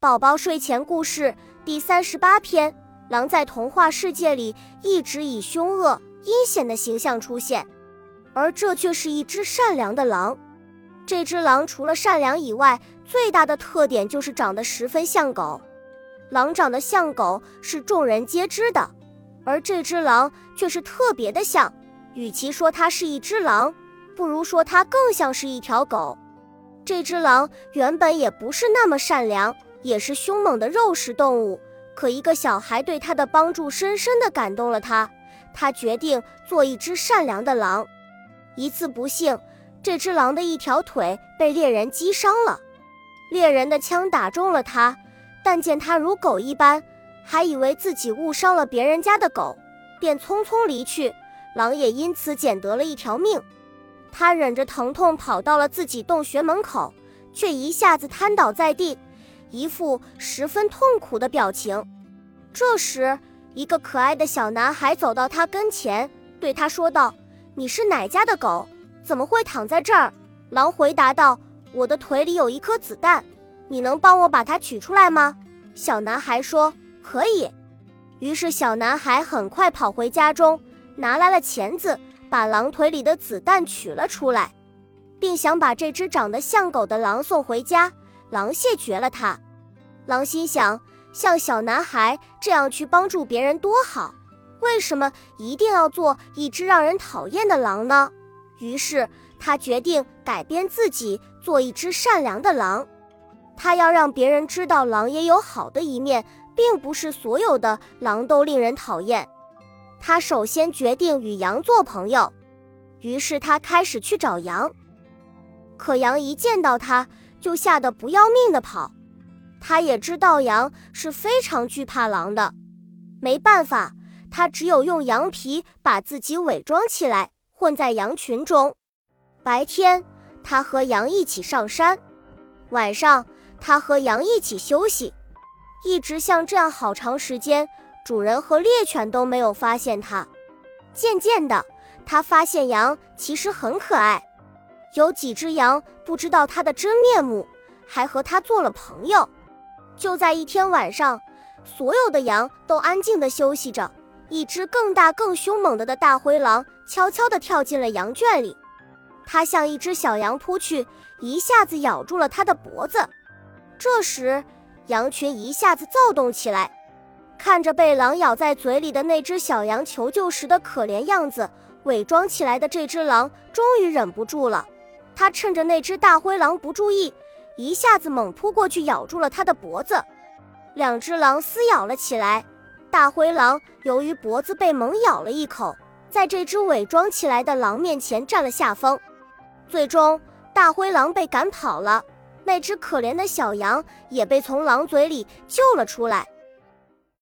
宝宝睡前故事第三十八篇：狼在童话世界里一直以凶恶、阴险的形象出现，而这却是一只善良的狼。这只狼除了善良以外，最大的特点就是长得十分像狗。狼长得像狗是众人皆知的，而这只狼却是特别的像。与其说它是一只狼，不如说它更像是一条狗。这只狼原本也不是那么善良。也是凶猛的肉食动物，可一个小孩对他的帮助深深地感动了他，他决定做一只善良的狼。一次不幸，这只狼的一条腿被猎人击伤了，猎人的枪打中了他，但见他如狗一般，还以为自己误伤了别人家的狗，便匆匆离去。狼也因此捡得了一条命。他忍着疼痛跑到了自己洞穴门口，却一下子瘫倒在地。一副十分痛苦的表情。这时，一个可爱的小男孩走到他跟前，对他说道：“你是哪家的狗？怎么会躺在这儿？”狼回答道：“我的腿里有一颗子弹，你能帮我把它取出来吗？”小男孩说：“可以。”于是，小男孩很快跑回家中，拿来了钳子，把狼腿里的子弹取了出来，并想把这只长得像狗的狼送回家。狼谢绝了他。狼心想，像小男孩这样去帮助别人多好，为什么一定要做一只让人讨厌的狼呢？于是他决定改变自己，做一只善良的狼。他要让别人知道，狼也有好的一面，并不是所有的狼都令人讨厌。他首先决定与羊做朋友，于是他开始去找羊。可羊一见到他，就吓得不要命的跑，他也知道羊是非常惧怕狼的，没办法，他只有用羊皮把自己伪装起来，混在羊群中。白天，他和羊一起上山；晚上，他和羊一起休息。一直像这样好长时间，主人和猎犬都没有发现他。渐渐的，他发现羊其实很可爱。有几只羊不知道它的真面目，还和它做了朋友。就在一天晚上，所有的羊都安静地休息着，一只更大更凶猛的的大灰狼悄悄地跳进了羊圈里。它向一只小羊扑去，一下子咬住了它的脖子。这时，羊群一下子躁动起来，看着被狼咬在嘴里的那只小羊求救时的可怜样子，伪装起来的这只狼终于忍不住了。他趁着那只大灰狼不注意，一下子猛扑过去，咬住了它的脖子。两只狼撕咬了起来。大灰狼由于脖子被猛咬了一口，在这只伪装起来的狼面前占了下风。最终，大灰狼被赶跑了，那只可怜的小羊也被从狼嘴里救了出来。